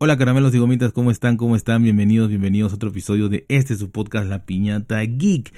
Hola caramelos y gomitas, ¿cómo están? ¿Cómo están? Bienvenidos, bienvenidos a otro episodio de este su podcast La Piñata Geek.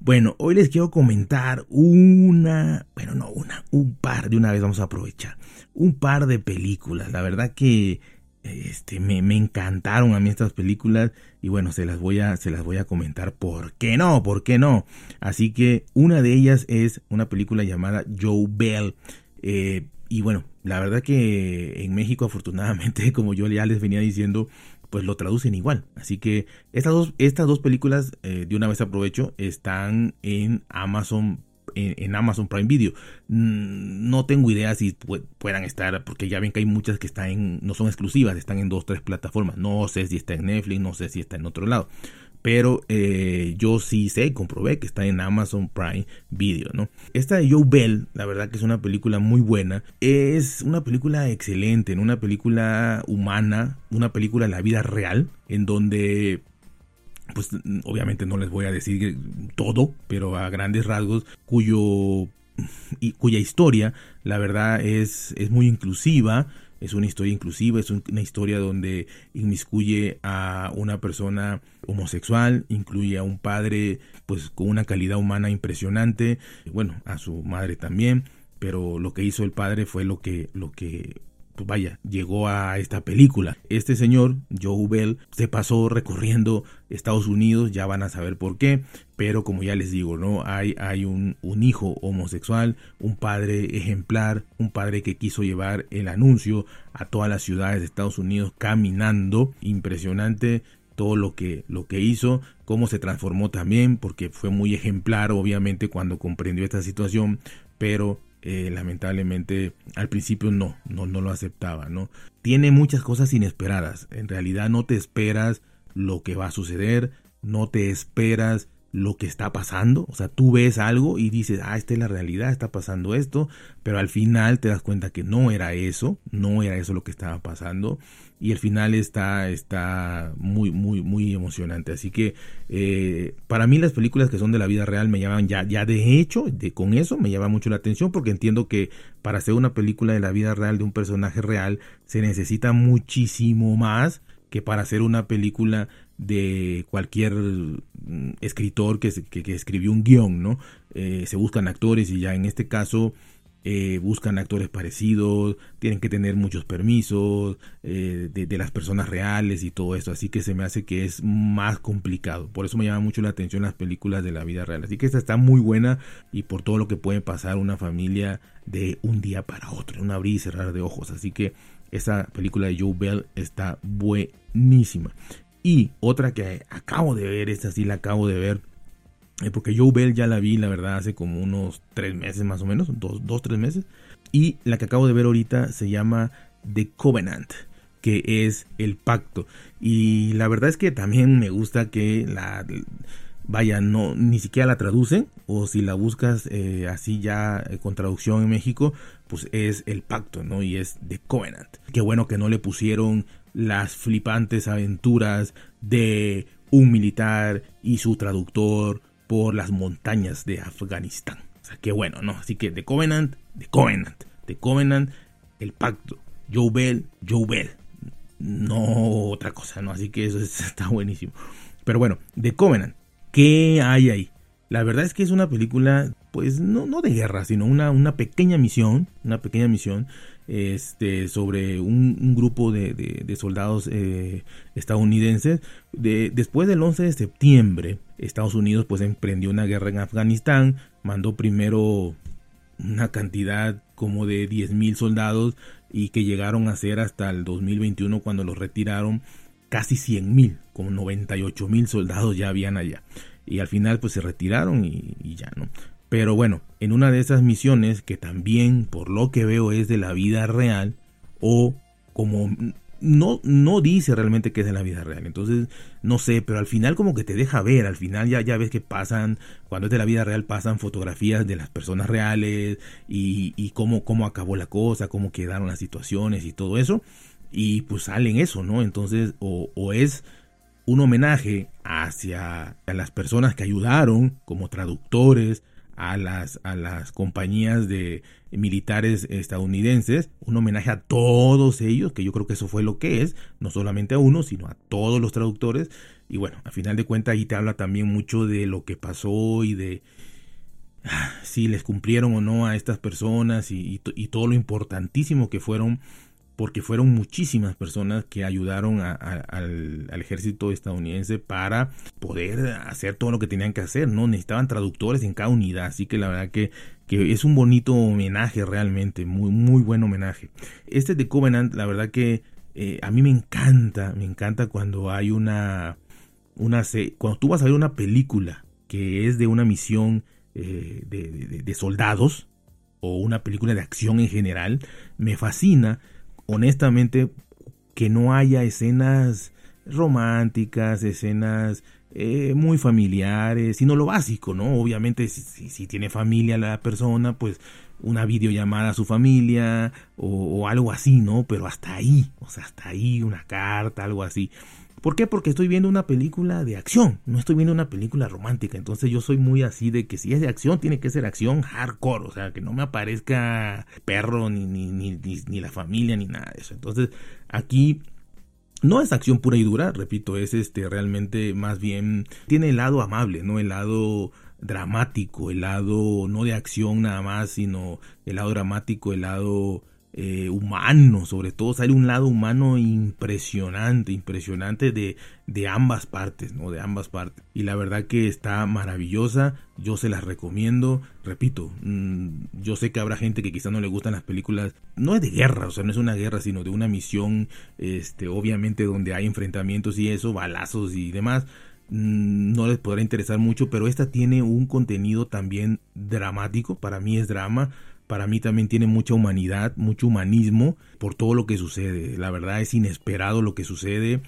Bueno, hoy les quiero comentar una, bueno, no una, un par, de una vez vamos a aprovechar, un par de películas. La verdad que este, me, encantaron a mí estas películas y bueno, se las voy a, se las voy a comentar. ¿Por qué no? ¿Por qué no? Así que una de ellas es una película llamada Joe Bell. Eh, y bueno, la verdad que en México afortunadamente, como yo ya les venía diciendo, pues lo traducen igual. Así que estas dos, estas dos películas, eh, de una vez aprovecho, están en Amazon en, Amazon Prime Video. Mm, no tengo idea si puedan estar, porque ya ven que hay muchas que están en, no son exclusivas, están en dos, tres plataformas. No sé si está en Netflix, no sé si está en otro lado pero eh, yo sí sé, comprobé que está en Amazon Prime Video, ¿no? Esta de Joe Bell, la verdad que es una película muy buena, es una película excelente, una película humana, una película de la vida real, en donde pues obviamente no les voy a decir todo, pero a grandes rasgos, cuyo y cuya historia, la verdad, es, es muy inclusiva, es una historia inclusiva, es una historia donde inmiscuye a una persona homosexual, incluye a un padre pues con una calidad humana impresionante, bueno, a su madre también, pero lo que hizo el padre fue lo que lo que pues vaya, llegó a esta película. Este señor, Joe Bell, se pasó recorriendo Estados Unidos, ya van a saber por qué, pero como ya les digo, ¿no? Hay, un, un hijo homosexual, un padre ejemplar, un padre que quiso llevar el anuncio a todas las ciudades de Estados Unidos caminando, impresionante todo lo que, lo que hizo, cómo se transformó también, porque fue muy ejemplar, obviamente, cuando comprendió esta situación, pero eh, lamentablemente al principio no, no, no lo aceptaba, ¿no? Tiene muchas cosas inesperadas. En realidad no te esperas lo que va a suceder, no te esperas lo que está pasando. O sea, tú ves algo y dices, ah, esta es la realidad, está pasando esto, pero al final te das cuenta que no era eso, no era eso lo que estaba pasando. Y el final está, está muy, muy, muy emocionante. Así que eh, para mí las películas que son de la vida real me llaman ya, ya de hecho, de, con eso me llama mucho la atención porque entiendo que para hacer una película de la vida real de un personaje real se necesita muchísimo más que para hacer una película de cualquier mm, escritor que, que, escribió un guion, ¿no? Eh, se buscan actores y ya en este caso eh, buscan actores parecidos, tienen que tener muchos permisos eh, de, las personas reales y todo eso, así que se me hace que es más complicado. Por eso me llama mucho la atención las películas de la vida real. Así que esta está muy buena y por todo lo que puede pasar una familia de un día para otro, un abrir y cerrar de ojos. Así que esa película de Joe Bell está buenísima. Y otra que acabo de ver, esta sí la acabo de ver, eh, porque Joe Bell ya la vi, la verdad, hace como unos tres meses más o menos, dos, dos, tres meses. Y la que acabo de ver ahorita se llama The Covenant, que es el pacto. Y la verdad es que también me gusta que la vaya, no, ni siquiera la traducen, o si la buscas eh, así ya eh, con traducción en México, pues es el pacto, ¿no? Y es The Covenant. Qué bueno que no le pusieron las flipantes aventuras de un militar y su traductor por las montañas de Afganistán. O sea, qué bueno, ¿no? Así que The Covenant, The Covenant, The Covenant, el pacto, Joe Bell. No otra cosa, ¿no? Así que eso está buenísimo. Pero bueno, The Covenant, ¿qué hay ahí? La verdad es que es una película, pues no, no de guerra, sino una, una pequeña misión, una pequeña misión este, sobre un, grupo de, soldados eh, estadounidenses. De, después del 11 de septiembre, Estados Unidos pues emprendió una guerra en Afganistán, mandó primero una cantidad como de 10.000 soldados y que llegaron a ser hasta el 2021 cuando los retiraron casi 100.000, como 98.000 soldados ya habían allá y al final pues se retiraron y, ya, ¿no? Pero bueno, en una de esas misiones que también por lo que veo es de la vida real o como no, no dice realmente que es de la vida real. Entonces, no sé, pero al final como que te deja ver, al final ya, ya ves que pasan, cuando es de la vida real pasan fotografías de las personas reales y, y cómo, cómo acabó la cosa, cómo quedaron las situaciones y todo eso. Y pues salen eso, ¿no? Entonces, o, o es un homenaje hacia las personas que ayudaron como traductores a las, a las compañías de militares estadounidenses, un homenaje a todos ellos, que yo creo que eso fue lo que es, no solamente a uno, sino a todos los traductores. Y bueno, a final de cuentas ahí te habla también mucho de lo que pasó y de ah, si les cumplieron o no a estas personas y, y todo lo importantísimo que fueron porque fueron muchísimas personas que ayudaron al, ejército estadounidense para poder hacer todo lo que tenían que hacer, ¿no? Necesitaban traductores en cada unidad, así que la verdad que, que es un bonito homenaje realmente, muy, muy buen homenaje. Este de Covenant, la verdad que eh, a mí me encanta, me encanta cuando hay una, una, cuando tú vas a ver una película que es de una misión eh, de, de soldados, o una película de acción en general, me fascina honestamente que no haya escenas románticas, escenas eh, muy familiares, sino lo básico, ¿no? Obviamente si, tiene familia la persona, pues una videollamada a su familia o, o, algo así, ¿no? Pero hasta ahí, o sea, hasta ahí, una carta, algo así. ¿Por qué? Porque estoy viendo una película de acción, no estoy viendo una película romántica. Entonces yo soy muy así de que si es de acción, tiene que ser acción hardcore. O sea, que no me aparezca perro, ni, ni, ni, ni la familia, ni nada de eso. Entonces aquí no es acción pura y dura, repito, es este realmente más bien tiene el lado amable, no el lado dramático, el lado no de acción nada más, sino el lado dramático, el lado eh, humano, sobre todo sale un lado humano impresionante, impresionante de, de ambas partes, ¿no? De ambas partes. Y la verdad que está maravillosa, yo se las recomiendo, repito, mm, yo sé que habrá gente que quizá no le gustan las películas, no es de guerra, o sea, no es una guerra, sino de una misión, este, obviamente donde hay enfrentamientos y eso, balazos y demás, mm, no les podrá interesar mucho, pero esta tiene un contenido también dramático, para mí es drama, para mí también tiene mucha humanidad, mucho humanismo por todo lo que sucede. La verdad es inesperado lo que sucede.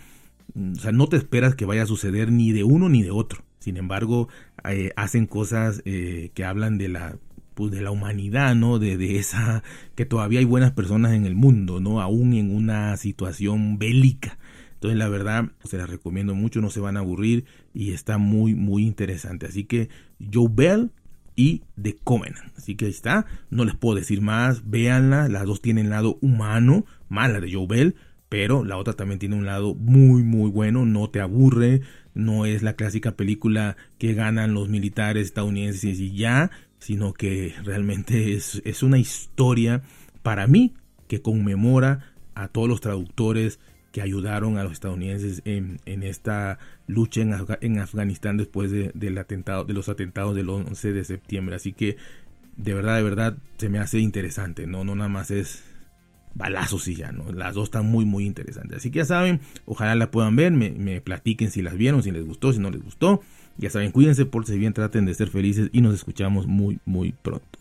Mm, o sea, no te esperas que vaya a suceder ni de uno ni de otro. Sin embargo, eh, hacen cosas eh, que hablan de la pues, de la humanidad, ¿no? De, de, esa que todavía hay buenas personas en el mundo, ¿no? Aún en una situación bélica. Entonces, la verdad, se la recomiendo mucho, no se van a aburrir y está muy, muy interesante. Así que Joe Bell y The Covenant. Así que ahí está, no les puedo decir más, véanla, las dos tienen lado humano, mala de Joe Bell, pero la otra también tiene un lado muy muy bueno, no te aburre, no es la clásica película que ganan los militares estadounidenses y ya, sino que realmente es, es una historia para mí que conmemora a todos los traductores que ayudaron a los estadounidenses en, en esta lucha en, en Afganistán después de, del atentado, de los atentados del 11 de septiembre. Así que de verdad, de verdad, se me hace interesante, ¿no? No nada más es balazos y ya, ¿no? Las dos están muy, muy interesantes. Así que ya saben, ojalá la puedan ver, me, me platiquen si las vieron, si les gustó, si no les gustó. Ya saben, cuídense, por si bien, traten de ser felices y nos escuchamos muy, muy pronto.